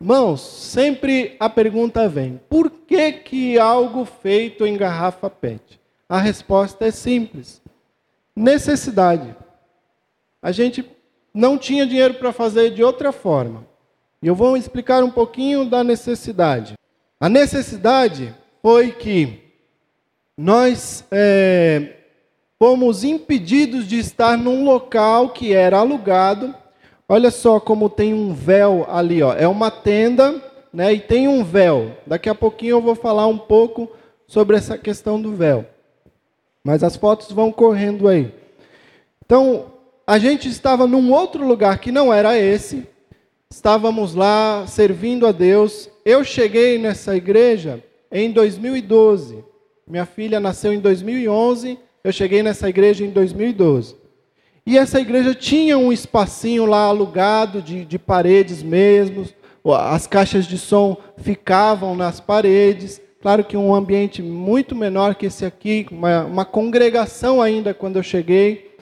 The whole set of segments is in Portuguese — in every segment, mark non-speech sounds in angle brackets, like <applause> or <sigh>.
Irmãos, sempre a pergunta vem: por que, que algo feito em garrafa PET? A resposta é simples: necessidade. A gente não tinha dinheiro para fazer de outra forma. E eu vou explicar um pouquinho da necessidade. A necessidade foi que nós é, fomos impedidos de estar num local que era alugado Olha só como tem um véu ali, ó. É uma tenda, né? E tem um véu. Daqui a pouquinho eu vou falar um pouco sobre essa questão do véu. Mas as fotos vão correndo aí. Então, a gente estava num outro lugar que não era esse. Estávamos lá servindo a Deus. Eu cheguei nessa igreja em 2012. Minha filha nasceu em 2011. Eu cheguei nessa igreja em 2012. E essa igreja tinha um espacinho lá alugado de, de paredes mesmo, as caixas de som ficavam nas paredes. Claro que um ambiente muito menor que esse aqui, uma, uma congregação ainda quando eu cheguei.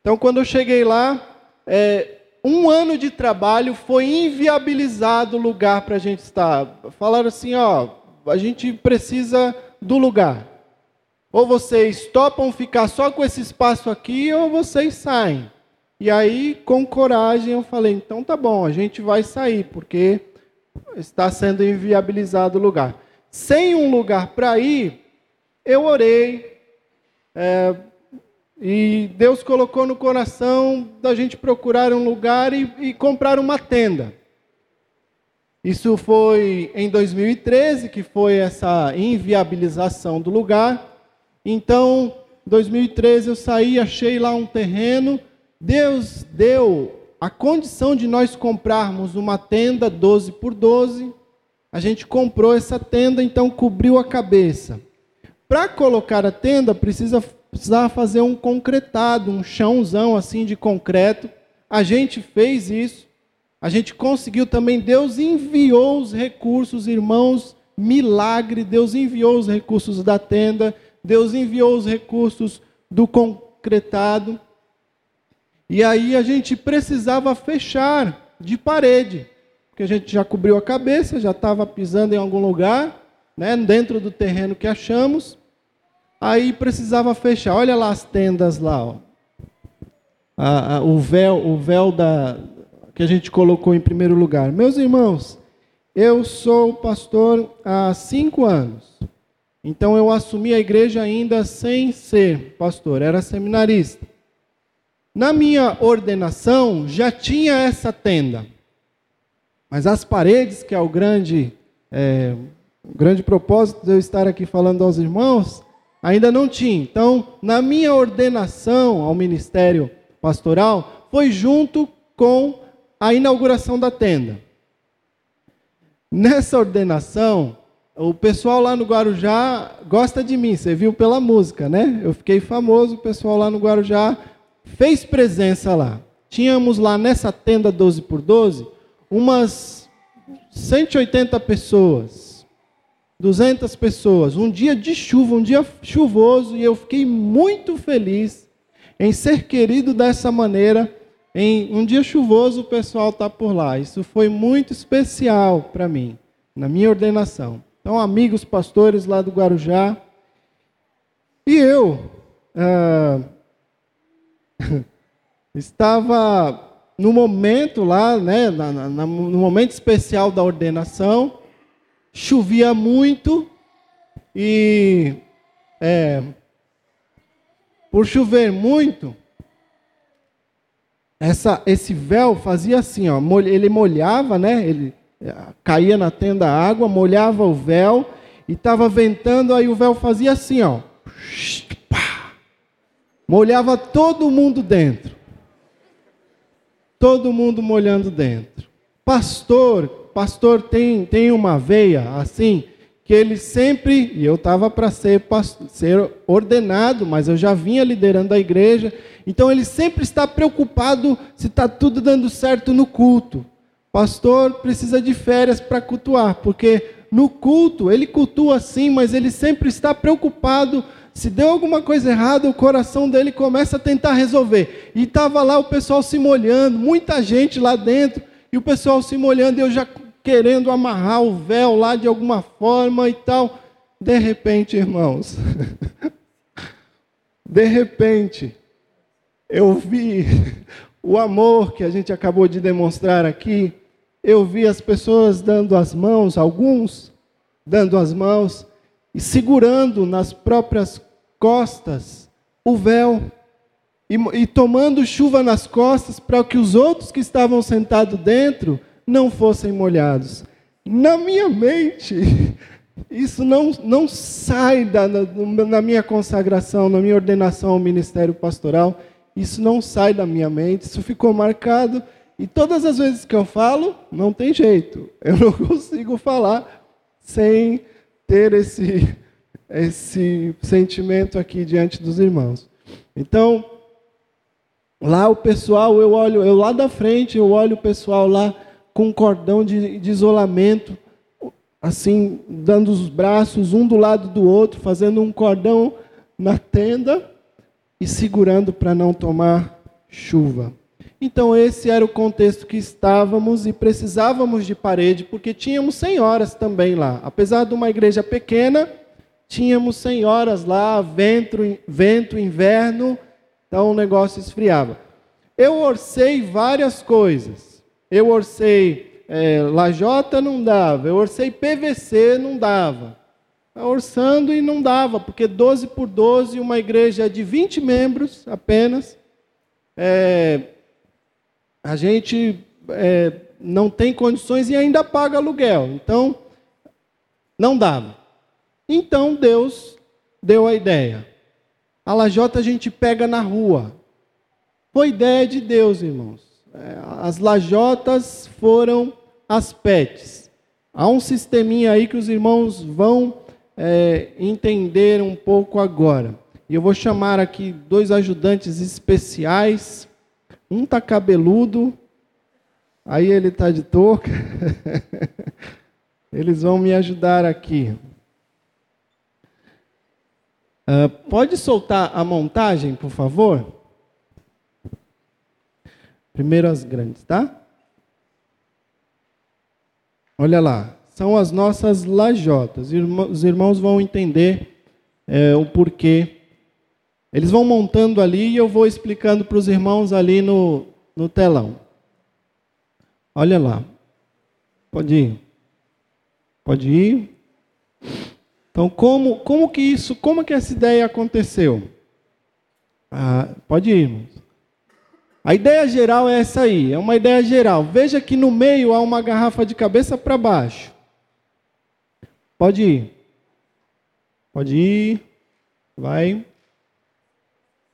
Então, quando eu cheguei lá, é, um ano de trabalho foi inviabilizado o lugar para a gente estar. Falaram assim: ó, a gente precisa do lugar. Ou vocês topam ficar só com esse espaço aqui, ou vocês saem. E aí, com coragem, eu falei: então tá bom, a gente vai sair, porque está sendo inviabilizado o lugar. Sem um lugar para ir, eu orei, é, e Deus colocou no coração da gente procurar um lugar e, e comprar uma tenda. Isso foi em 2013, que foi essa inviabilização do lugar. Então, 2013 eu saí, achei lá um terreno. Deus deu a condição de nós comprarmos uma tenda 12 por 12. A gente comprou essa tenda, então cobriu a cabeça. Para colocar a tenda, precisa precisava fazer um concretado, um chãozão assim de concreto. A gente fez isso. A gente conseguiu também. Deus enviou os recursos, irmãos, milagre. Deus enviou os recursos da tenda. Deus enviou os recursos do concretado. E aí a gente precisava fechar de parede, porque a gente já cobriu a cabeça, já estava pisando em algum lugar, né, dentro do terreno que achamos. Aí precisava fechar. Olha lá as tendas lá, ó. O véu, o véu da que a gente colocou em primeiro lugar. Meus irmãos, eu sou pastor há cinco anos. Então eu assumi a igreja ainda sem ser pastor, era seminarista. Na minha ordenação já tinha essa tenda, mas as paredes, que é o grande, é, o grande propósito de eu estar aqui falando aos irmãos, ainda não tinha. Então, na minha ordenação ao ministério pastoral, foi junto com a inauguração da tenda. Nessa ordenação, o pessoal lá no Guarujá gosta de mim, você viu pela música, né? Eu fiquei famoso, o pessoal lá no Guarujá fez presença lá. Tínhamos lá nessa tenda 12 por 12 umas 180 pessoas, 200 pessoas. Um dia de chuva, um dia chuvoso, e eu fiquei muito feliz em ser querido dessa maneira. Em um dia chuvoso, o pessoal está por lá. Isso foi muito especial para mim, na minha ordenação. Então, amigos pastores lá do Guarujá. E eu ah, <laughs> estava no momento lá, né, na, na, no momento especial da ordenação, chovia muito e é, por chover muito, essa, esse véu fazia assim, ó, ele molhava, né? Ele caía na tenda água, molhava o véu e estava ventando, aí o véu fazia assim, ó. Molhava todo mundo dentro. Todo mundo molhando dentro. Pastor, pastor tem, tem uma veia assim, que ele sempre, e eu estava para ser, ser ordenado, mas eu já vinha liderando a igreja, então ele sempre está preocupado se está tudo dando certo no culto. Pastor precisa de férias para cultuar, porque no culto ele cultua sim, mas ele sempre está preocupado. Se deu alguma coisa errada, o coração dele começa a tentar resolver. E estava lá o pessoal se molhando, muita gente lá dentro, e o pessoal se molhando, e eu já querendo amarrar o véu lá de alguma forma e tal. De repente, irmãos, <laughs> de repente, eu vi o amor que a gente acabou de demonstrar aqui. Eu vi as pessoas dando as mãos, alguns dando as mãos e segurando nas próprias costas o véu e, e tomando chuva nas costas para que os outros que estavam sentados dentro não fossem molhados. Na minha mente, <laughs> isso não, não sai da, na, na minha consagração, na minha ordenação ao ministério pastoral, isso não sai da minha mente, isso ficou marcado. E todas as vezes que eu falo, não tem jeito. Eu não <laughs> consigo falar sem ter esse, esse sentimento aqui diante dos irmãos. Então, lá o pessoal, eu olho, eu lá da frente, eu olho o pessoal lá com um cordão de, de isolamento, assim, dando os braços um do lado do outro, fazendo um cordão na tenda e segurando para não tomar chuva. Então, esse era o contexto que estávamos e precisávamos de parede, porque tínhamos senhoras também lá. Apesar de uma igreja pequena, tínhamos senhoras lá, vento, vento inverno, então o negócio esfriava. Eu orcei várias coisas. Eu orcei é, lajota, não dava. Eu orcei PVC, não dava. Orçando e não dava, porque 12 por 12, uma igreja de 20 membros apenas. É, a gente é, não tem condições e ainda paga aluguel. Então, não dava. Então Deus deu a ideia. A lajota a gente pega na rua. Foi ideia de Deus, irmãos. É, as lajotas foram as pets. Há um sisteminha aí que os irmãos vão é, entender um pouco agora. E eu vou chamar aqui dois ajudantes especiais. Um tá cabeludo, aí ele tá de touca. <laughs> Eles vão me ajudar aqui. Uh, pode soltar a montagem, por favor? Primeiro as grandes, tá? Olha lá, são as nossas lajotas. Os irmãos vão entender é, o porquê. Eles vão montando ali e eu vou explicando para os irmãos ali no, no telão. Olha lá. Pode ir. Pode ir. Então, como, como que isso, como que essa ideia aconteceu? Ah, pode ir. A ideia geral é essa aí, é uma ideia geral. Veja que no meio há uma garrafa de cabeça para baixo. Pode ir. Pode ir. Vai.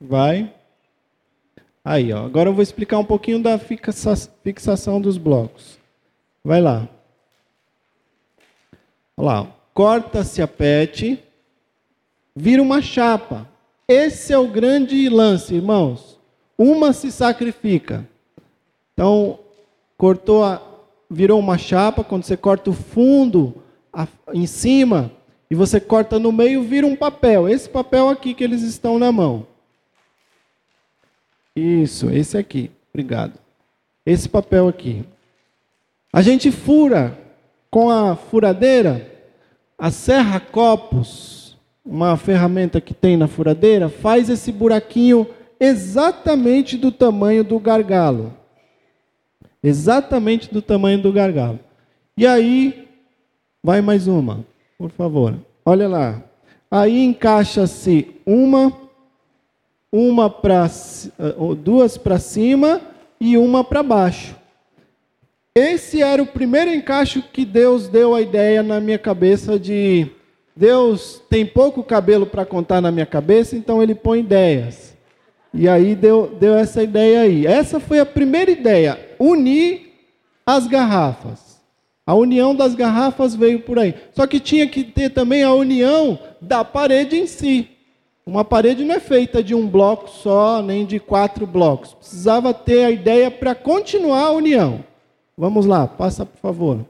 Vai. Aí, ó. Agora eu vou explicar um pouquinho da fixação dos blocos. Vai lá. Olha lá corta-se a pet, vira uma chapa. Esse é o grande lance, irmãos. Uma se sacrifica. Então, cortou a, virou uma chapa, quando você corta o fundo a, em cima e você corta no meio, vira um papel. Esse papel aqui que eles estão na mão. Isso, esse aqui. Obrigado. Esse papel aqui. A gente fura com a furadeira a serra copos, uma ferramenta que tem na furadeira, faz esse buraquinho exatamente do tamanho do gargalo. Exatamente do tamanho do gargalo. E aí, vai mais uma, por favor. Olha lá. Aí encaixa-se uma, uma para duas para cima e uma para baixo. Esse era o primeiro encaixe que Deus deu a ideia na minha cabeça de Deus tem pouco cabelo para contar na minha cabeça, então ele põe ideias. E aí deu, deu essa ideia aí. Essa foi a primeira ideia, unir as garrafas. A união das garrafas veio por aí. Só que tinha que ter também a união da parede em si. Uma parede não é feita de um bloco só, nem de quatro blocos. Precisava ter a ideia para continuar a união. Vamos lá, passa por favor.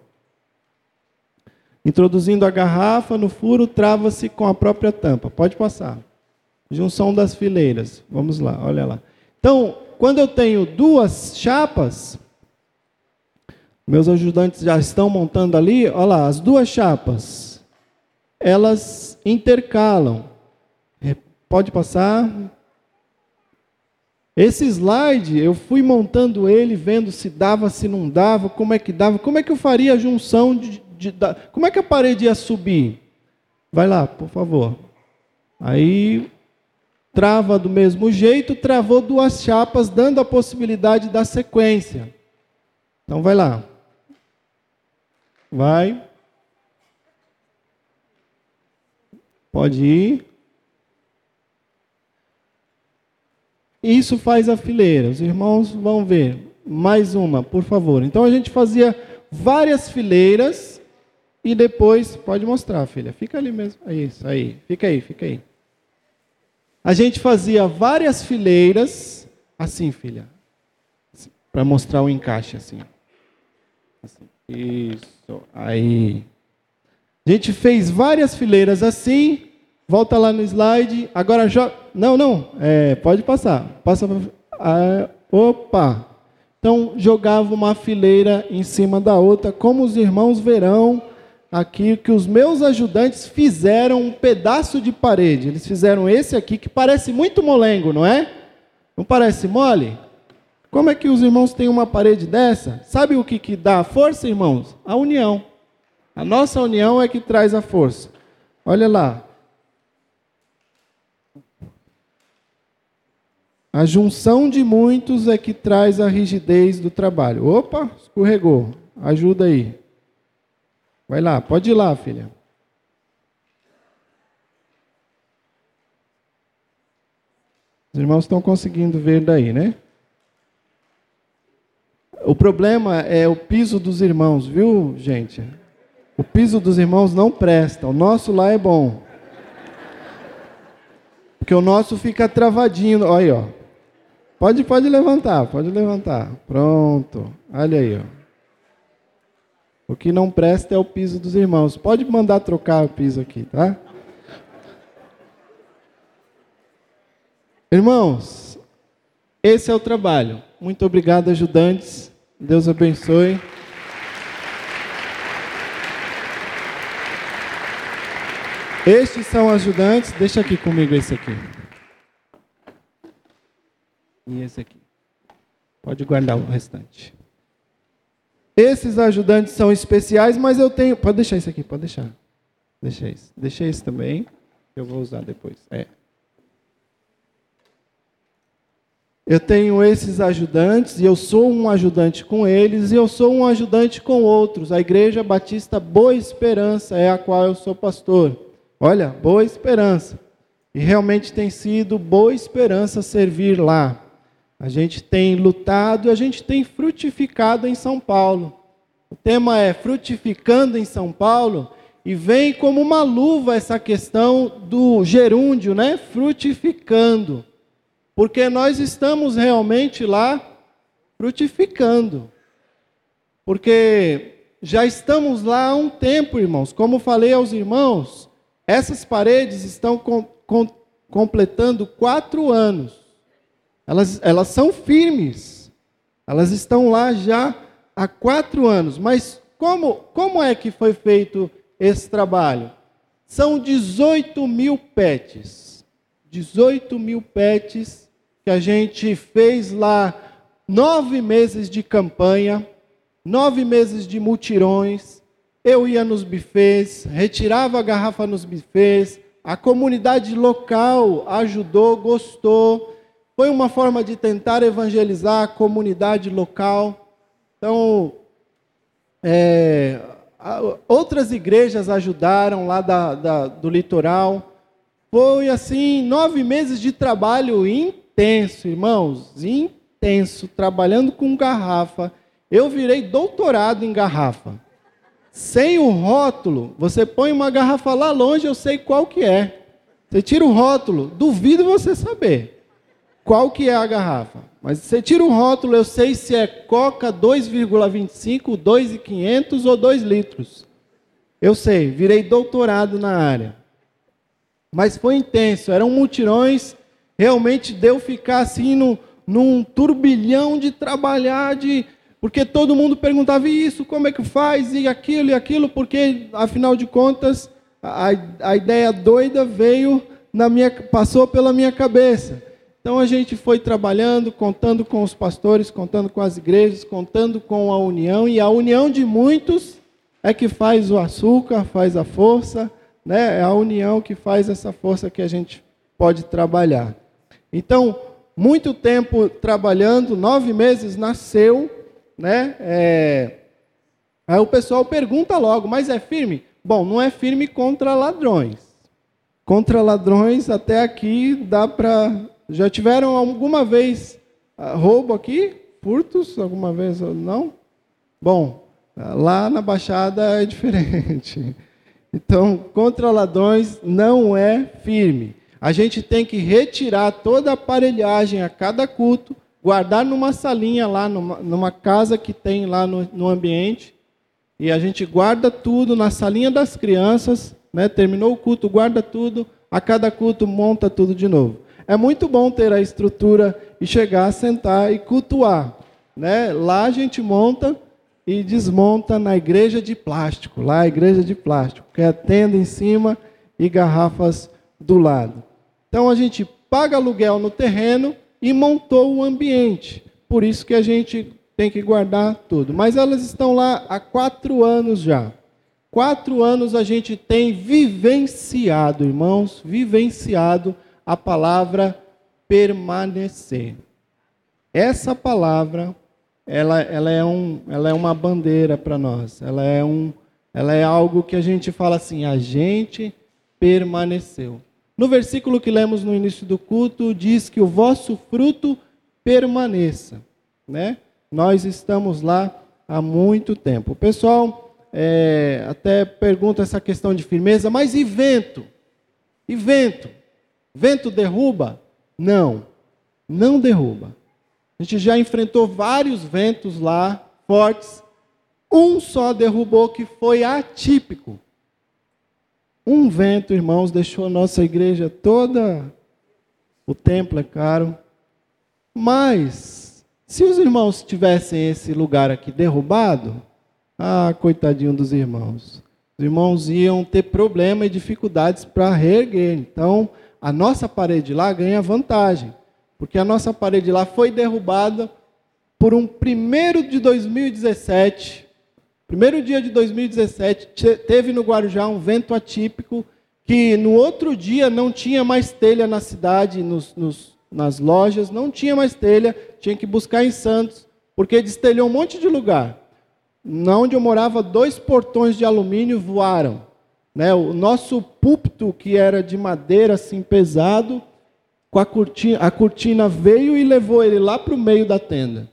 Introduzindo a garrafa no furo, trava-se com a própria tampa. Pode passar. Junção das fileiras. Vamos lá, olha lá. Então, quando eu tenho duas chapas, Meus ajudantes já estão montando ali, olha lá, as duas chapas, elas intercalam. Pode passar. Esse slide, eu fui montando ele, vendo se dava, se não dava, como é que dava, como é que eu faria a junção de, de, de como é que a parede ia subir. Vai lá, por favor. Aí trava do mesmo jeito, travou duas chapas, dando a possibilidade da sequência. Então vai lá. Vai. Pode ir. Isso faz a fileira. Os irmãos vão ver. Mais uma, por favor. Então a gente fazia várias fileiras e depois pode mostrar, filha. Fica ali mesmo. É isso aí. Fica aí, fica aí. A gente fazia várias fileiras assim, filha. Para mostrar o encaixe assim. assim. Isso, aí. A gente fez várias fileiras assim. Volta lá no slide. Agora joga. Não, não. É, pode passar. Passa. Ah, opa. Então jogava uma fileira em cima da outra, como os irmãos verão aqui que os meus ajudantes fizeram um pedaço de parede. Eles fizeram esse aqui que parece muito molengo, não é? Não parece mole? Como é que os irmãos têm uma parede dessa? Sabe o que, que dá a força, irmãos? A união. A nossa união é que traz a força. Olha lá. A junção de muitos é que traz a rigidez do trabalho. Opa, escorregou. Ajuda aí. Vai lá, pode ir lá, filha. Os irmãos estão conseguindo ver daí, né? O problema é o piso dos irmãos, viu, gente? O piso dos irmãos não presta. O nosso lá é bom. Porque o nosso fica travadinho. Olha aí, ó. Pode, pode levantar, pode levantar. Pronto. Olha aí, ó. O que não presta é o piso dos irmãos. Pode mandar trocar o piso aqui, tá? Irmãos, esse é o trabalho. Muito obrigado, ajudantes. Deus abençoe. Estes são ajudantes. Deixa aqui comigo esse aqui. E esse aqui. Pode guardar o restante. Esses ajudantes são especiais, mas eu tenho. Pode deixar isso aqui, pode deixar. Deixa isso. Deixa isso também. Eu vou usar depois. É. Eu tenho esses ajudantes e eu sou um ajudante com eles e eu sou um ajudante com outros. A Igreja Batista Boa Esperança é a qual eu sou pastor. Olha, Boa Esperança. E realmente tem sido boa esperança servir lá. A gente tem lutado a gente tem frutificado em São Paulo. O tema é frutificando em São Paulo e vem como uma luva essa questão do gerúndio, né? Frutificando porque nós estamos realmente lá frutificando. Porque já estamos lá há um tempo, irmãos. Como falei aos irmãos, essas paredes estão com, com, completando quatro anos. Elas, elas são firmes. Elas estão lá já há quatro anos. Mas como, como é que foi feito esse trabalho? São 18 mil pets. 18 mil pets que a gente fez lá nove meses de campanha, nove meses de mutirões. Eu ia nos bufês, retirava a garrafa nos bufês, a comunidade local ajudou, gostou. Foi uma forma de tentar evangelizar a comunidade local. Então, é, outras igrejas ajudaram lá da, da, do litoral. Foi assim, nove meses de trabalho intenso irmãos, intenso, trabalhando com garrafa. Eu virei doutorado em garrafa. Sem o rótulo, você põe uma garrafa lá longe, eu sei qual que é. Você tira o rótulo, duvido você saber qual que é a garrafa. Mas você tira o rótulo, eu sei se é Coca 2,25, 2,500 ou 2 litros. Eu sei, virei doutorado na área. Mas foi intenso, eram mutirões realmente deu ficar assim no, num turbilhão de trabalhar, de Porque todo mundo perguntava isso, como é que faz, e aquilo e aquilo, porque afinal de contas a, a ideia doida veio na minha, passou pela minha cabeça. Então a gente foi trabalhando, contando com os pastores, contando com as igrejas, contando com a união, e a união de muitos é que faz o açúcar, faz a força, né? É a união que faz essa força que a gente pode trabalhar. Então, muito tempo trabalhando, nove meses nasceu, né? É... Aí o pessoal pergunta logo, mas é firme? Bom, não é firme contra ladrões. Contra ladrões, até aqui dá para. Já tiveram alguma vez uh, roubo aqui? Furtos? Alguma vez? Não? Bom, lá na Baixada é diferente. <laughs> Então, contra ladrões não é firme. A gente tem que retirar toda a aparelhagem a cada culto, guardar numa salinha lá, numa, numa casa que tem lá no, no ambiente, e a gente guarda tudo na salinha das crianças, né? terminou o culto, guarda tudo, a cada culto monta tudo de novo. É muito bom ter a estrutura e chegar, sentar e cultuar. Né? Lá a gente monta e desmonta na igreja de plástico, lá a igreja de plástico, que é tenda em cima e garrafas do lado. Então a gente paga aluguel no terreno e montou o ambiente. Por isso que a gente tem que guardar tudo. Mas elas estão lá há quatro anos já. Quatro anos a gente tem vivenciado, irmãos, vivenciado a palavra permanecer. Essa palavra, ela, ela, é, um, ela é uma bandeira para nós. Ela é, um, ela é algo que a gente fala assim: a gente permaneceu. No versículo que lemos no início do culto, diz que o vosso fruto permaneça. Né? Nós estamos lá há muito tempo. O pessoal é, até pergunta essa questão de firmeza, mas e vento? E vento? Vento derruba? Não, não derruba. A gente já enfrentou vários ventos lá, fortes. Um só derrubou que foi atípico. Um vento, irmãos, deixou a nossa igreja toda. O templo é caro. Mas se os irmãos tivessem esse lugar aqui derrubado, ah, coitadinho dos irmãos. Os irmãos iam ter problema e dificuldades para reerguer. Então, a nossa parede lá ganha vantagem, porque a nossa parede lá foi derrubada por um primeiro de 2017. Primeiro dia de 2017, teve no Guarujá um vento atípico que no outro dia não tinha mais telha na cidade, nos, nos nas lojas, não tinha mais telha, tinha que buscar em Santos, porque destelhou um monte de lugar. Na onde eu morava, dois portões de alumínio voaram. Né? O nosso púlpito, que era de madeira assim pesado, com a cortina, a cortina veio e levou ele lá para o meio da tenda.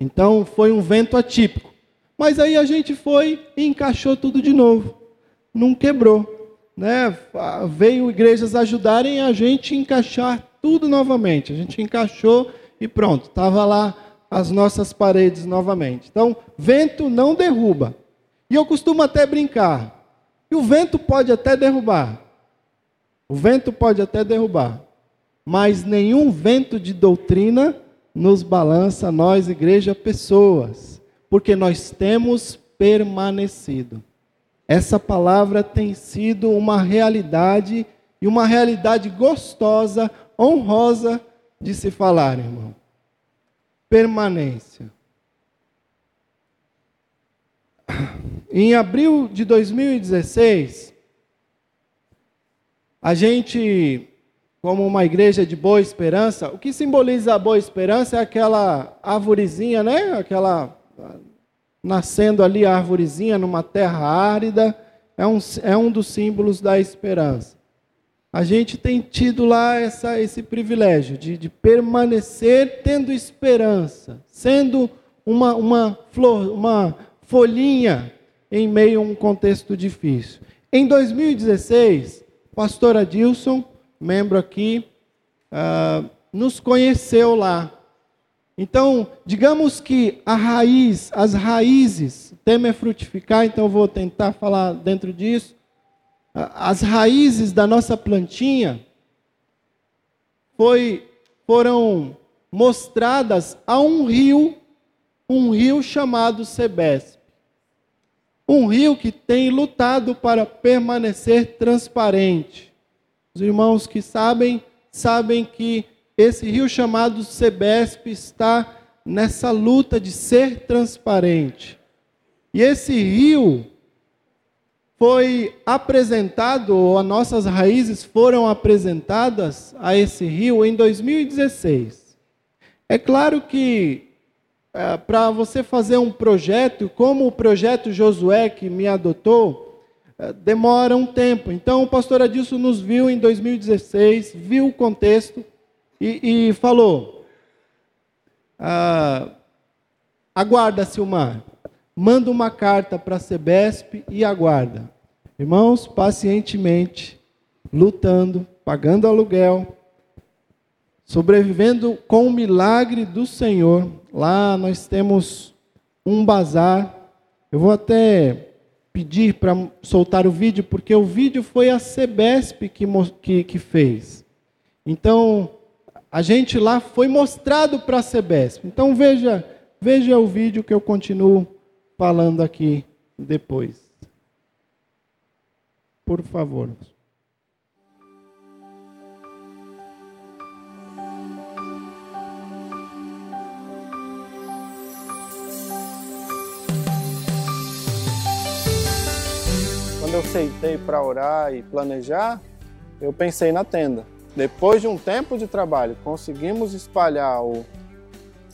Então foi um vento atípico. Mas aí a gente foi e encaixou tudo de novo. Não quebrou. Né? Veio igrejas ajudarem a gente a encaixar tudo novamente. A gente encaixou e pronto, estava lá as nossas paredes novamente. Então, vento não derruba. E eu costumo até brincar. E o vento pode até derrubar. O vento pode até derrubar. Mas nenhum vento de doutrina nos balança, nós, igreja, pessoas. Porque nós temos permanecido. Essa palavra tem sido uma realidade e uma realidade gostosa honrosa de se falar, irmão. Permanência. Em abril de 2016, a gente, como uma igreja de boa esperança, o que simboliza a boa esperança é aquela arvorezinha, né? Aquela nascendo ali a arvorezinha numa terra árida, é um, é um dos símbolos da esperança a gente tem tido lá essa, esse privilégio de, de permanecer tendo esperança, sendo uma, uma flor, uma folhinha em meio a um contexto difícil. Em 2016, pastor Adilson, membro aqui, uh, nos conheceu lá. Então, digamos que a raiz, as raízes, o tema é frutificar, então vou tentar falar dentro disso as raízes da nossa plantinha foi, foram mostradas a um rio um rio chamado Sebesp. Um rio que tem lutado para permanecer transparente. Os irmãos que sabem, sabem que esse rio chamado Sebesp está nessa luta de ser transparente. E esse rio foi apresentado, ou as nossas raízes foram apresentadas a esse rio em 2016. É claro que é, para você fazer um projeto, como o projeto Josué que me adotou, é, demora um tempo. Então o pastor Adilson nos viu em 2016, viu o contexto e, e falou: ah, aguarda, Silmar manda uma carta para a Sebesp e aguarda. Irmãos, pacientemente, lutando, pagando aluguel, sobrevivendo com o milagre do Senhor. Lá nós temos um bazar. Eu vou até pedir para soltar o vídeo, porque o vídeo foi a Sebesp que, que, que fez. Então, a gente lá foi mostrado para a Sebesp. Então, veja, veja o vídeo que eu continuo falando aqui depois. Por favor. Eu sentei para orar e planejar, eu pensei na tenda. Depois de um tempo de trabalho, conseguimos espalhar o,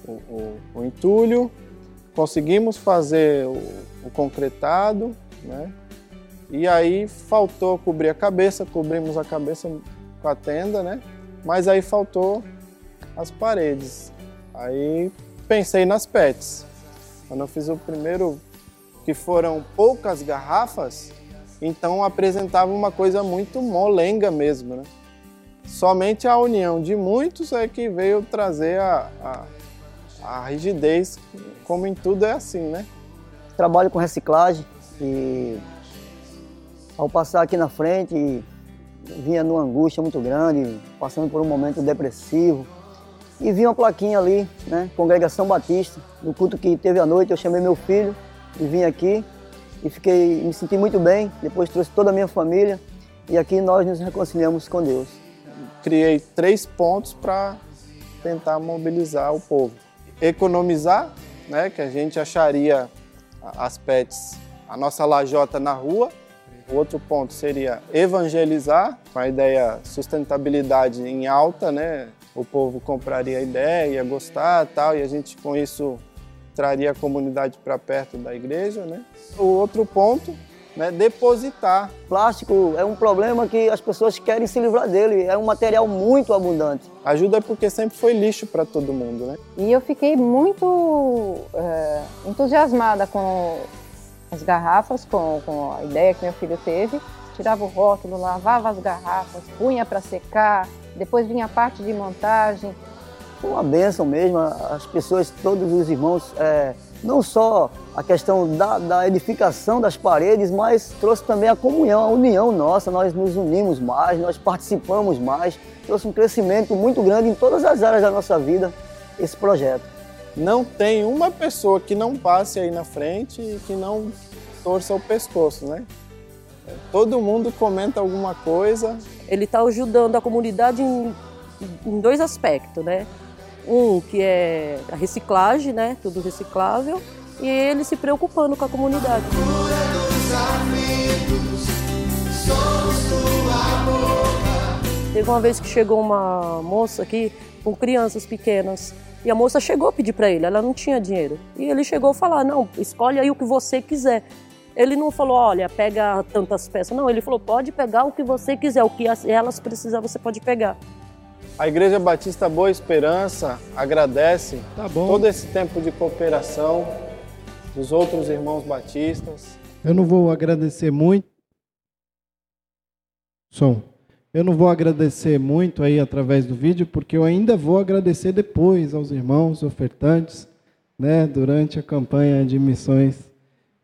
o, o, o entulho, conseguimos fazer o, o concretado, né? E aí faltou cobrir a cabeça, cobrimos a cabeça com a tenda, né? Mas aí faltou as paredes. Aí pensei nas pets. Quando eu fiz o primeiro, que foram poucas garrafas, então apresentava uma coisa muito molenga mesmo, né? Somente a união de muitos é que veio trazer a, a a rigidez, como em tudo, é assim, né? Trabalho com reciclagem e ao passar aqui na frente vinha numa angústia muito grande, passando por um momento depressivo. E vi uma plaquinha ali, né? Congregação Batista, no culto que teve à noite, eu chamei meu filho e vim aqui e fiquei, me senti muito bem. Depois trouxe toda a minha família e aqui nós nos reconciliamos com Deus. Criei três pontos para tentar mobilizar o povo economizar, né, que a gente acharia as pets, a nossa lajota na rua. O outro ponto seria evangelizar, com a ideia sustentabilidade em alta, né? O povo compraria a ideia, ia gostar, tal, e a gente com isso traria a comunidade para perto da igreja, né? O outro ponto né, depositar. Plástico é um problema que as pessoas querem se livrar dele, é um material muito abundante. Ajuda porque sempre foi lixo para todo mundo, né? E eu fiquei muito é, entusiasmada com as garrafas, com, com a ideia que meu filho teve. Tirava o rótulo, lavava as garrafas, punha para secar, depois vinha a parte de montagem. Foi uma benção mesmo, as pessoas, todos os irmãos... É, não só a questão da, da, edificação das paredes, mas trouxe também a comunhão, a união nossa, nós nos unimos mais, nós participamos mais, trouxe um crescimento muito grande em todas as áreas da nossa vida, esse projeto. Não tem uma pessoa que não passe aí na frente e que não torça o pescoço, né? Todo mundo comenta alguma coisa. Ele está ajudando a comunidade em, em dois aspectos, né? Um que é a reciclagem, né? Tudo reciclável. E ele se preocupando com a comunidade. Teve uma vez que chegou uma moça aqui com crianças pequenas. E a moça chegou a pedir para ele, ela não tinha dinheiro. E ele chegou a falar: não, escolhe aí o que você quiser. Ele não falou, olha, pega tantas peças. Não, ele falou, pode pegar o que você quiser, o que elas precisar você pode pegar. A Igreja Batista Boa Esperança agradece tá todo esse tempo de cooperação dos outros irmãos batistas. Eu não vou agradecer muito. Som. Eu não vou agradecer muito aí através do vídeo, porque eu ainda vou agradecer depois aos irmãos ofertantes, né, durante a campanha de missões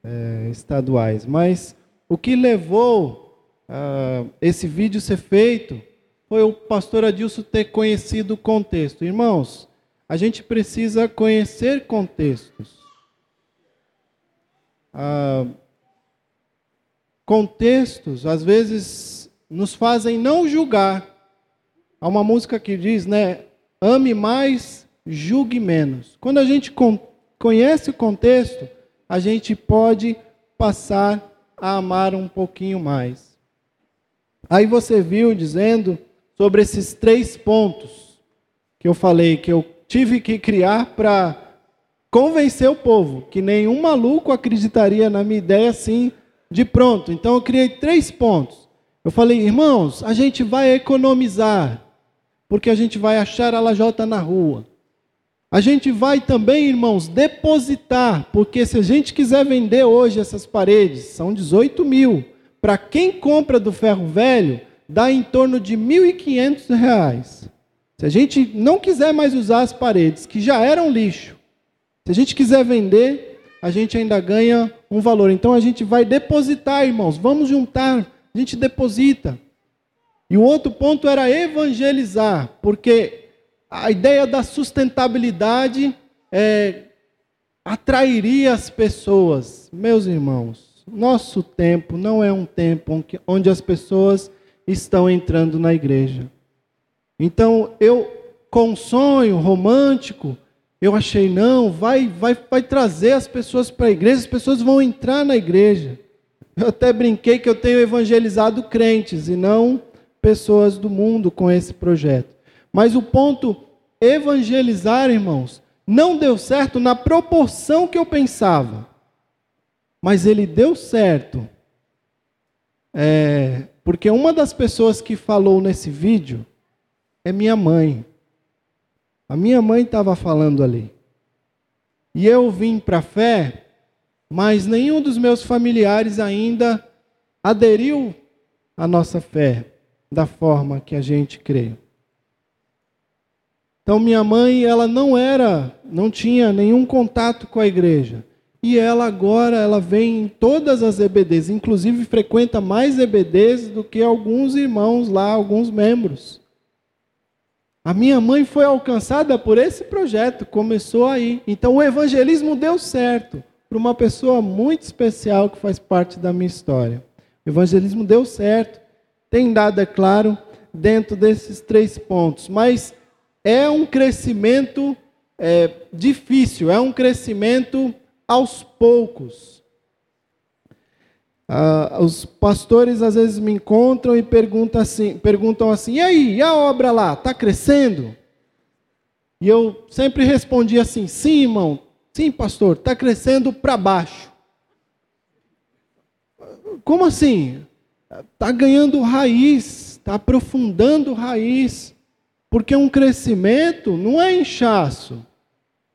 é, estaduais. Mas o que levou uh, esse vídeo ser feito foi o pastor Adilson ter conhecido o contexto. Irmãos, a gente precisa conhecer contextos. Ah, contextos, às vezes, nos fazem não julgar. Há uma música que diz, né? Ame mais, julgue menos. Quando a gente conhece o contexto, a gente pode passar a amar um pouquinho mais. Aí você viu dizendo sobre esses três pontos que eu falei que eu tive que criar para convencer o povo, que nenhum maluco acreditaria na minha ideia assim de pronto. Então eu criei três pontos. Eu falei, irmãos, a gente vai economizar, porque a gente vai achar a lajota na rua. A gente vai também, irmãos, depositar, porque se a gente quiser vender hoje essas paredes, são 18 mil. Para quem compra do ferro velho, dá em torno de R$ 1.500. Se a gente não quiser mais usar as paredes, que já eram lixo, se a gente quiser vender, a gente ainda ganha um valor. Então a gente vai depositar, irmãos, vamos juntar, a gente deposita. E o outro ponto era evangelizar, porque a ideia da sustentabilidade é, atrairia as pessoas. Meus irmãos, nosso tempo não é um tempo onde as pessoas estão entrando na igreja. Então, eu, com um sonho romântico, eu achei, não, vai, vai, vai trazer as pessoas para a igreja, as pessoas vão entrar na igreja. Eu até brinquei que eu tenho evangelizado crentes e não pessoas do mundo com esse projeto. Mas o ponto evangelizar, irmãos, não deu certo na proporção que eu pensava. Mas ele deu certo. É, porque uma das pessoas que falou nesse vídeo é minha mãe. A minha mãe estava falando ali. E eu vim para a fé, mas nenhum dos meus familiares ainda aderiu à nossa fé da forma que a gente crê. Então minha mãe, ela não era, não tinha nenhum contato com a igreja. E ela agora, ela vem em todas as EBDs, inclusive frequenta mais EBDs do que alguns irmãos lá, alguns membros. A minha mãe foi alcançada por esse projeto, começou aí. Então o evangelismo deu certo para uma pessoa muito especial que faz parte da minha história. O evangelismo deu certo, tem dado, é claro, dentro desses três pontos. Mas é um crescimento é, difícil, é um crescimento aos poucos. Ah, os pastores às vezes me encontram e perguntam assim, perguntam assim: e aí, e a obra lá, está crescendo? E eu sempre respondi assim: sim, irmão, sim, pastor, está crescendo para baixo. Como assim? Está ganhando raiz, está aprofundando raiz. Porque um crescimento não é inchaço.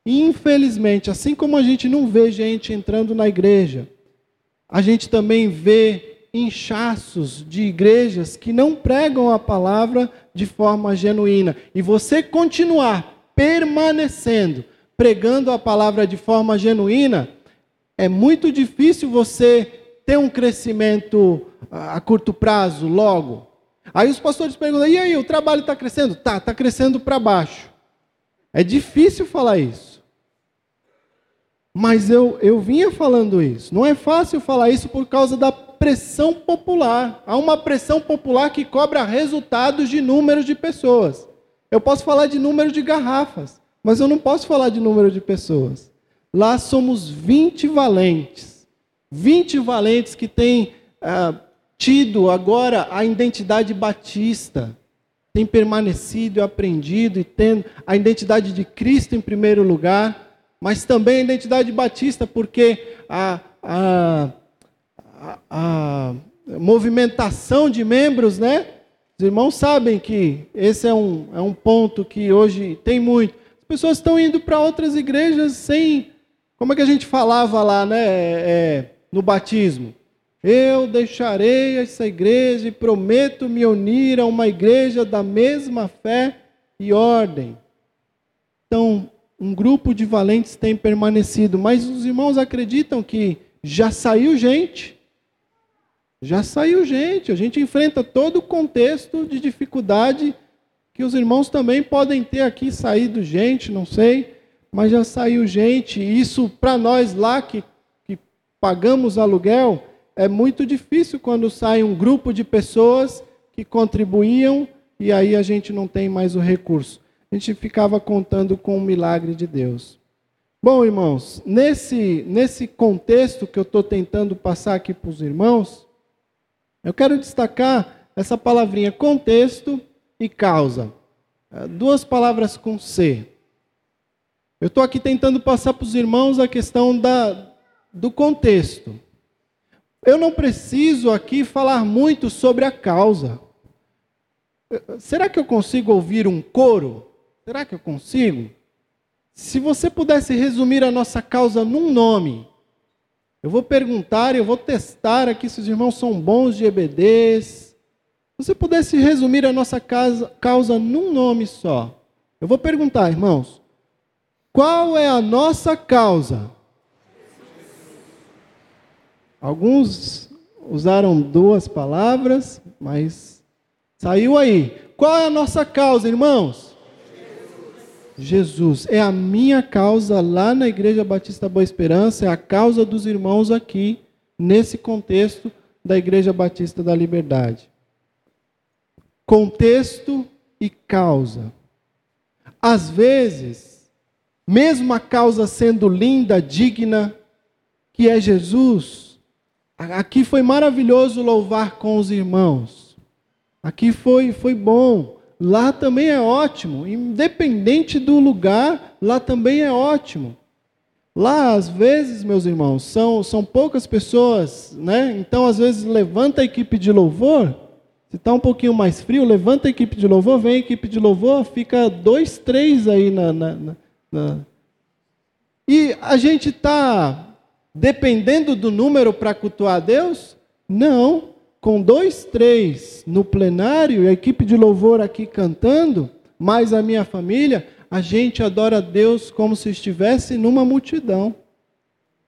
Infelizmente, assim como a gente não vê gente entrando na igreja, a gente também vê inchaços de igrejas que não pregam a palavra de forma genuína. E você continuar permanecendo, pregando a palavra de forma genuína, é muito difícil você ter um crescimento a curto prazo, logo. Aí os pastores perguntam: e aí, o trabalho está crescendo? Tá, está crescendo para baixo. É difícil falar isso. Mas eu, eu vinha falando isso. Não é fácil falar isso por causa da pressão popular. Há uma pressão popular que cobra resultados de números de pessoas. Eu posso falar de número de garrafas, mas eu não posso falar de número de pessoas. Lá somos 20 valentes. 20 valentes que têm ah, tido agora a identidade batista, tem permanecido e aprendido e tendo a identidade de Cristo em primeiro lugar, mas também a identidade batista, porque a, a, a, a movimentação de membros, né? Os irmãos sabem que esse é um, é um ponto que hoje tem muito. As pessoas estão indo para outras igrejas sem. Como é que a gente falava lá, né? É, no batismo? Eu deixarei essa igreja e prometo me unir a uma igreja da mesma fé e ordem. Então, um grupo de valentes tem permanecido, mas os irmãos acreditam que já saiu gente. Já saiu gente. A gente enfrenta todo o contexto de dificuldade que os irmãos também podem ter aqui saído gente, não sei, mas já saiu gente. E isso para nós lá que, que pagamos aluguel é muito difícil quando sai um grupo de pessoas que contribuíam e aí a gente não tem mais o recurso. A gente ficava contando com o milagre de Deus. Bom, irmãos, nesse, nesse contexto que eu estou tentando passar aqui para os irmãos, eu quero destacar essa palavrinha contexto e causa. É, duas palavras com C. Eu estou aqui tentando passar para os irmãos a questão da, do contexto. Eu não preciso aqui falar muito sobre a causa. Será que eu consigo ouvir um coro? Será que eu consigo? Se você pudesse resumir a nossa causa num nome, eu vou perguntar, eu vou testar aqui se os irmãos são bons de EBDs, se você pudesse resumir a nossa causa num nome só, eu vou perguntar, irmãos, qual é a nossa causa? Alguns usaram duas palavras, mas saiu aí. Qual é a nossa causa, irmãos? Jesus. É a minha causa lá na Igreja Batista Boa Esperança, é a causa dos irmãos aqui, nesse contexto da Igreja Batista da Liberdade contexto e causa. Às vezes, mesmo a causa sendo linda, digna, que é Jesus, aqui foi maravilhoso louvar com os irmãos. Aqui foi, foi bom. Lá também é ótimo. Independente do lugar, lá também é ótimo. Lá, às vezes, meus irmãos, são, são poucas pessoas, né? Então, às vezes, levanta a equipe de louvor se está um pouquinho mais frio, levanta a equipe de louvor, vem a equipe de louvor, fica dois, três aí na. na, na. E a gente está dependendo do número para cultuar a Deus? Não. Com dois, três no plenário, a equipe de louvor aqui cantando, mais a minha família, a gente adora a Deus como se estivesse numa multidão.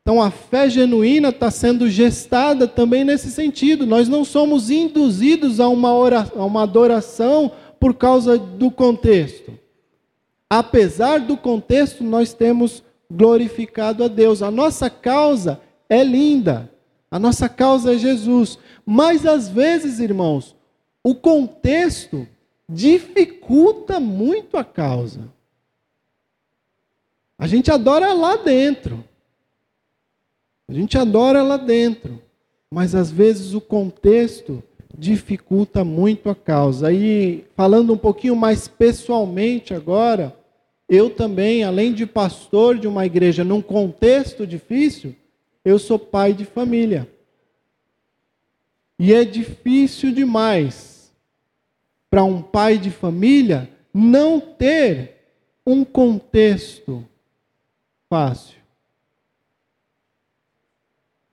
Então a fé genuína está sendo gestada também nesse sentido. Nós não somos induzidos a uma, oração, a uma adoração por causa do contexto. Apesar do contexto, nós temos glorificado a Deus. A nossa causa é linda. A nossa causa é Jesus. Mas às vezes, irmãos, o contexto dificulta muito a causa. A gente adora lá dentro. A gente adora lá dentro, mas às vezes o contexto dificulta muito a causa. E falando um pouquinho mais pessoalmente agora, eu também, além de pastor de uma igreja num contexto difícil, eu sou pai de família. E é difícil demais para um pai de família não ter um contexto fácil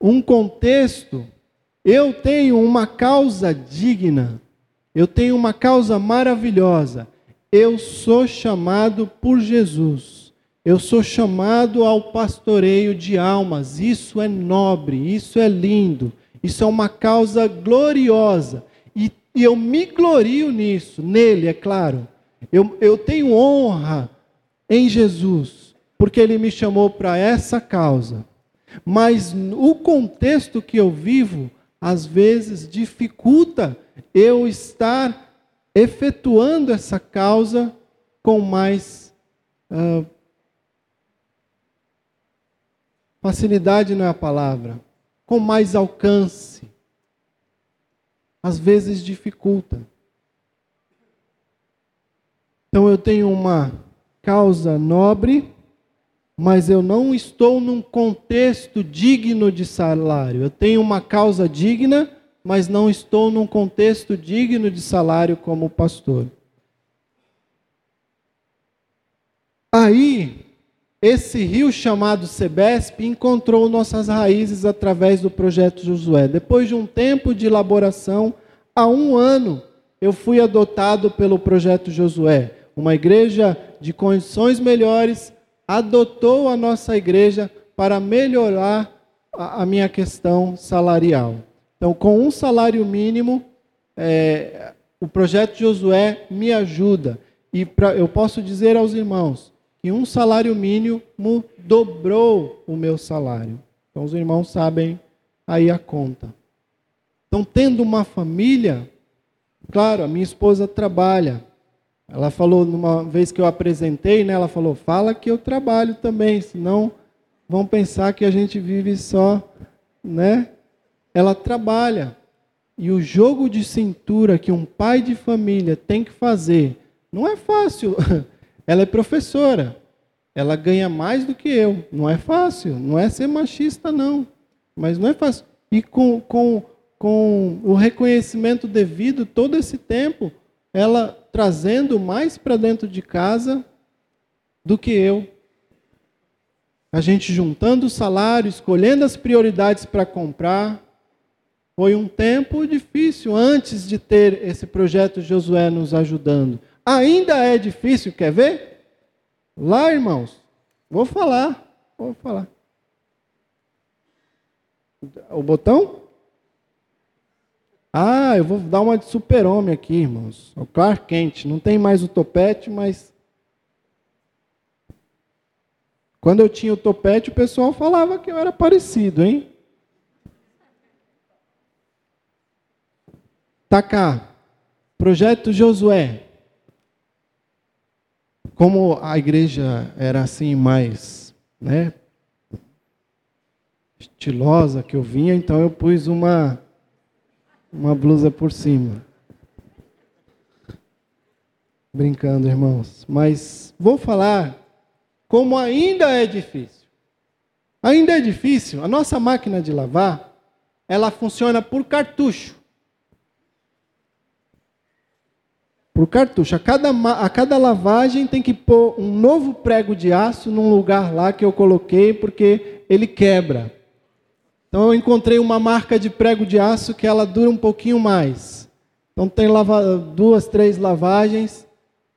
um contexto, eu tenho uma causa digna, eu tenho uma causa maravilhosa. Eu sou chamado por Jesus. Eu sou chamado ao pastoreio de almas. Isso é nobre, isso é lindo, isso é uma causa gloriosa. E, e eu me glorio nisso, nele, é claro. Eu, eu tenho honra em Jesus, porque ele me chamou para essa causa. Mas o contexto que eu vivo, às vezes, dificulta eu estar efetuando essa causa com mais uh, facilidade não é a palavra, com mais alcance. Às vezes dificulta. Então eu tenho uma causa nobre mas eu não estou num contexto digno de salário. Eu tenho uma causa digna, mas não estou num contexto digno de salário como pastor. Aí, esse rio chamado Sebesp encontrou nossas raízes através do projeto Josué. Depois de um tempo de elaboração, há um ano, eu fui adotado pelo projeto Josué, uma igreja de condições melhores adotou a nossa igreja para melhorar a, minha questão salarial. Então, com um salário mínimo, é, o projeto Josué me ajuda. E pra, eu posso dizer aos irmãos que um salário mínimo dobrou o meu salário. Então os irmãos sabem aí a conta. Então, tendo uma família, claro, a minha esposa trabalha. Ela falou, numa vez que eu apresentei, né, ela falou: fala que eu trabalho também, senão vão pensar que a gente vive só, né? Ela trabalha. E o jogo de cintura que um pai de família tem que fazer não é fácil. <laughs> Ela é professora. Ela ganha mais do que eu. Não é fácil. Não é ser machista, não. Mas não é fácil. E com, com, com o reconhecimento devido todo esse tempo, ela trazendo mais para dentro de casa do que eu. A gente juntando o salário, escolhendo as prioridades para comprar. Foi um tempo difícil antes de ter esse projeto Josué nos ajudando. Ainda é difícil, quer ver? Lá, irmãos, vou falar, vou falar. O botão? Ah, eu vou dar uma de super-homem aqui, irmãos. O Clark Kent. Não tem mais o topete, mas. Quando eu tinha o topete, o pessoal falava que eu era parecido, hein? Tá cá. Projeto Josué. Como a igreja era assim mais, né, estilosa que eu vinha, então eu pus uma uma blusa por cima. Brincando, irmãos, mas vou falar como ainda é difícil. Ainda é difícil. A nossa máquina de lavar, ela funciona por cartucho. Por cartucho. A cada, a cada lavagem tem que pôr um novo prego de aço num lugar lá que eu coloquei, porque ele quebra. Então eu encontrei uma marca de prego de aço que ela dura um pouquinho mais. Então tem lava, duas, três lavagens.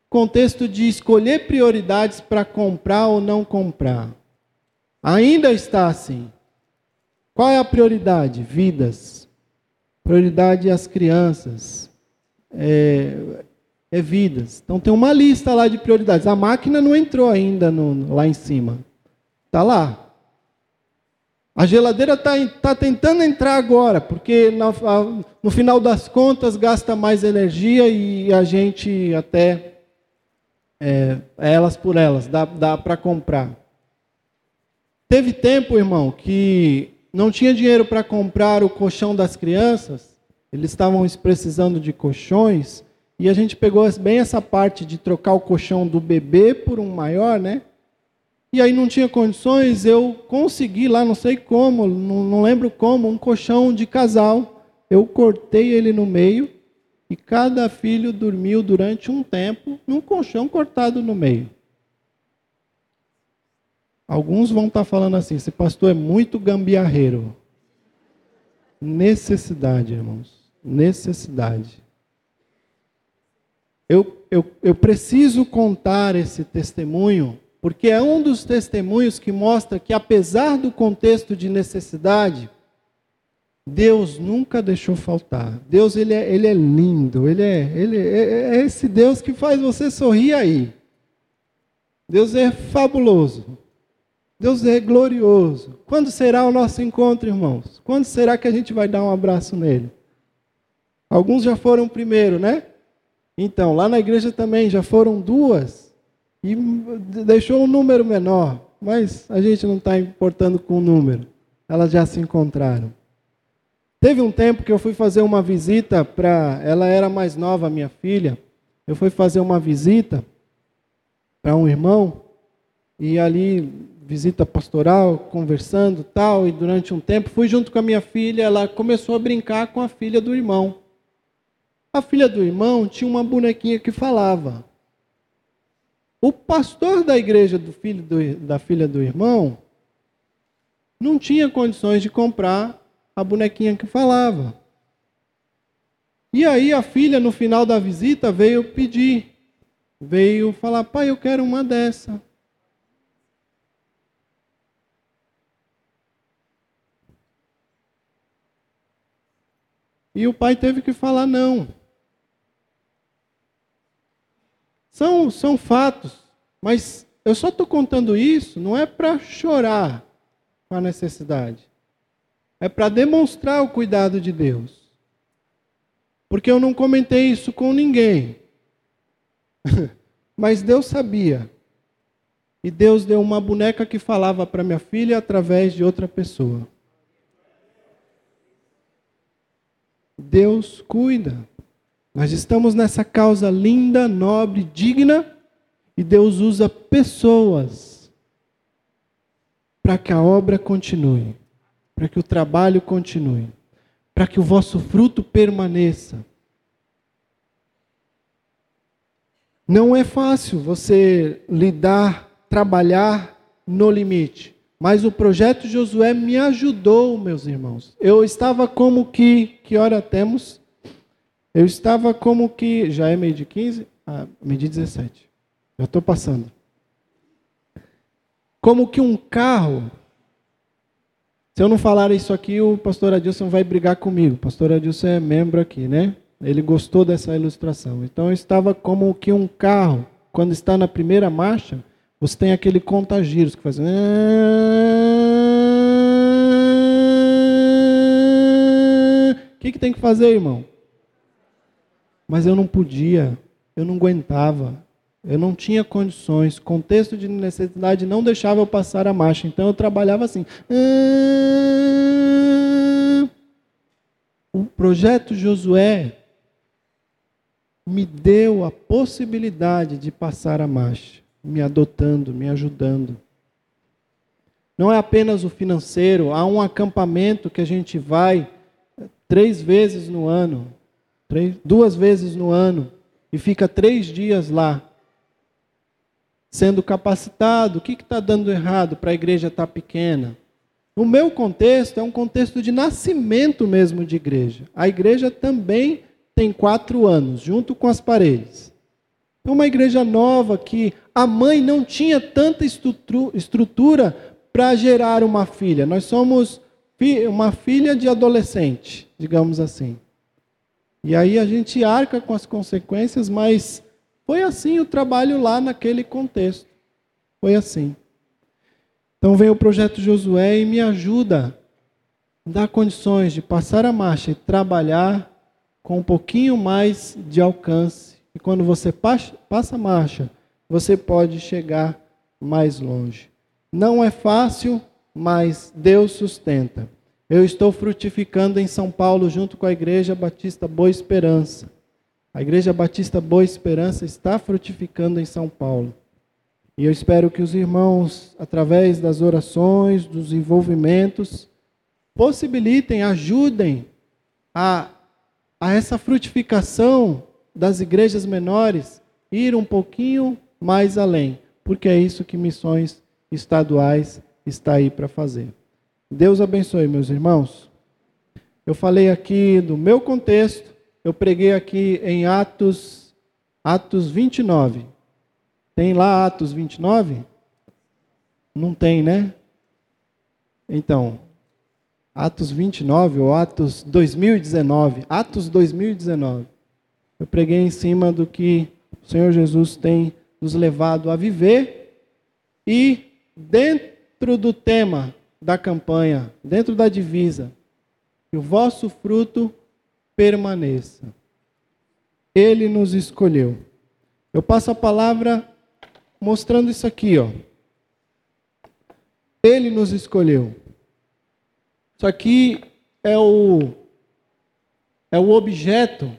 Contexto de escolher prioridades para comprar ou não comprar. Ainda está assim. Qual é a prioridade? Vidas. Prioridade as crianças. É, é vidas. Então tem uma lista lá de prioridades. A máquina não entrou ainda no, lá em cima. Está lá. A geladeira está tá tentando entrar agora, porque no, no final das contas gasta mais energia e a gente até é, é elas por elas, dá, dá para comprar. Teve tempo, irmão, que não tinha dinheiro para comprar o colchão das crianças, eles estavam precisando de colchões, e a gente pegou bem essa parte de trocar o colchão do bebê por um maior, né? E aí não tinha condições, eu consegui lá, não sei como, não, não lembro como, um colchão de casal. Eu cortei ele no meio e cada filho dormiu durante um tempo num colchão cortado no meio. Alguns vão estar falando assim: esse pastor é muito gambiarreiro. Necessidade, irmãos. Necessidade. Eu, eu, eu preciso contar esse testemunho, porque é um dos testemunhos que mostra que, apesar do contexto de necessidade, Deus nunca deixou faltar. Deus ele é, ele é lindo, ele é, ele é, é esse Deus que faz você sorrir aí. Deus é fabuloso. Deus é glorioso. Quando será o nosso encontro, irmãos? Quando será que a gente vai dar um abraço nele? Alguns já foram primeiro, né? Então, lá na igreja também já foram duas e deixou um número menor, mas a gente não está importando com o número. Elas já se encontraram. Teve um tempo que eu fui fazer uma visita para. Ela era mais nova, minha filha. Eu fui fazer uma visita para um irmão e ali visita pastoral, conversando tal, e durante um tempo fui junto com a minha filha, ela começou a brincar com a filha do irmão. A filha do irmão tinha uma bonequinha que falava. O pastor da igreja do filho do, da filha do irmão não tinha condições de comprar a bonequinha que falava. E aí a filha, no final da visita, veio pedir. Veio falar, pai, eu quero uma dessa. E o pai teve que falar não. São, são fatos, mas eu só estou contando isso não é para chorar com a necessidade, é para demonstrar o cuidado de Deus. Porque eu não comentei isso com ninguém, <laughs> mas Deus sabia. E Deus deu uma boneca que falava para minha filha através de outra pessoa. Deus cuida. Nós estamos nessa causa linda, nobre, digna, e Deus usa pessoas para que a obra continue, para que o trabalho continue, para que o vosso fruto permaneça. Não é fácil você lidar, trabalhar no limite. Mas o projeto Josué me ajudou, meus irmãos. Eu estava como que. Que hora temos? Eu estava como que. Já é meio de 15? Ah, meio de 17. Já estou passando. Como que um carro. Se eu não falar isso aqui, o pastor Adilson vai brigar comigo. O pastor Adilson é membro aqui, né? Ele gostou dessa ilustração. Então eu estava como que um carro, quando está na primeira marcha, você tem aquele contagiros que faz. O que, que tem que fazer, irmão? Mas eu não podia, eu não aguentava, eu não tinha condições, contexto de necessidade não deixava eu passar a marcha, então eu trabalhava assim. O projeto Josué me deu a possibilidade de passar a marcha me adotando, me ajudando. Não é apenas o financeiro, há um acampamento que a gente vai três vezes no ano, três, duas vezes no ano, e fica três dias lá, sendo capacitado. O que está dando errado para a igreja estar tá pequena? No meu contexto, é um contexto de nascimento mesmo de igreja. A igreja também tem quatro anos, junto com as paredes. É uma igreja nova que a mãe não tinha tanta estrutura para gerar uma filha. Nós somos uma filha de adolescente, digamos assim. E aí a gente arca com as consequências, mas foi assim o trabalho lá naquele contexto. Foi assim. Então vem o projeto Josué e me ajuda, dá condições de passar a marcha e trabalhar com um pouquinho mais de alcance e quando você passa a marcha, você pode chegar mais longe. Não é fácil, mas Deus sustenta. Eu estou frutificando em São Paulo junto com a Igreja Batista Boa Esperança. A Igreja Batista Boa Esperança está frutificando em São Paulo. E eu espero que os irmãos, através das orações, dos envolvimentos, possibilitem, ajudem a, a essa frutificação das igrejas menores ir um pouquinho mais além, porque é isso que missões estaduais está aí para fazer. Deus abençoe, meus irmãos. Eu falei aqui do meu contexto, eu preguei aqui em Atos Atos 29. Tem lá Atos 29? Não tem, né? Então, Atos 29 ou Atos 2019, Atos 2019. Eu preguei em cima do que o Senhor Jesus tem nos levado a viver e dentro do tema da campanha, dentro da divisa, que o vosso fruto permaneça. Ele nos escolheu. Eu passo a palavra mostrando isso aqui, ó. Ele nos escolheu. Isso aqui é o é o objeto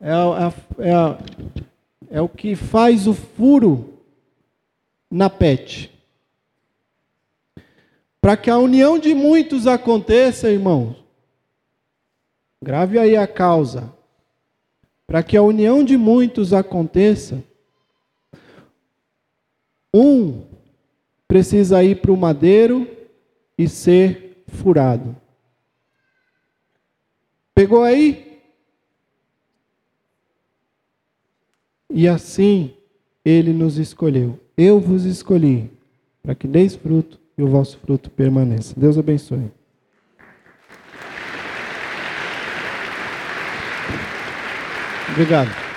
é, é, é, é o que faz o furo na pet. Para que a união de muitos aconteça, irmãos, grave aí a causa. Para que a união de muitos aconteça, um precisa ir para o madeiro e ser furado. Pegou aí? E assim ele nos escolheu. Eu vos escolhi para que deis fruto e o vosso fruto permaneça. Deus abençoe. Obrigado.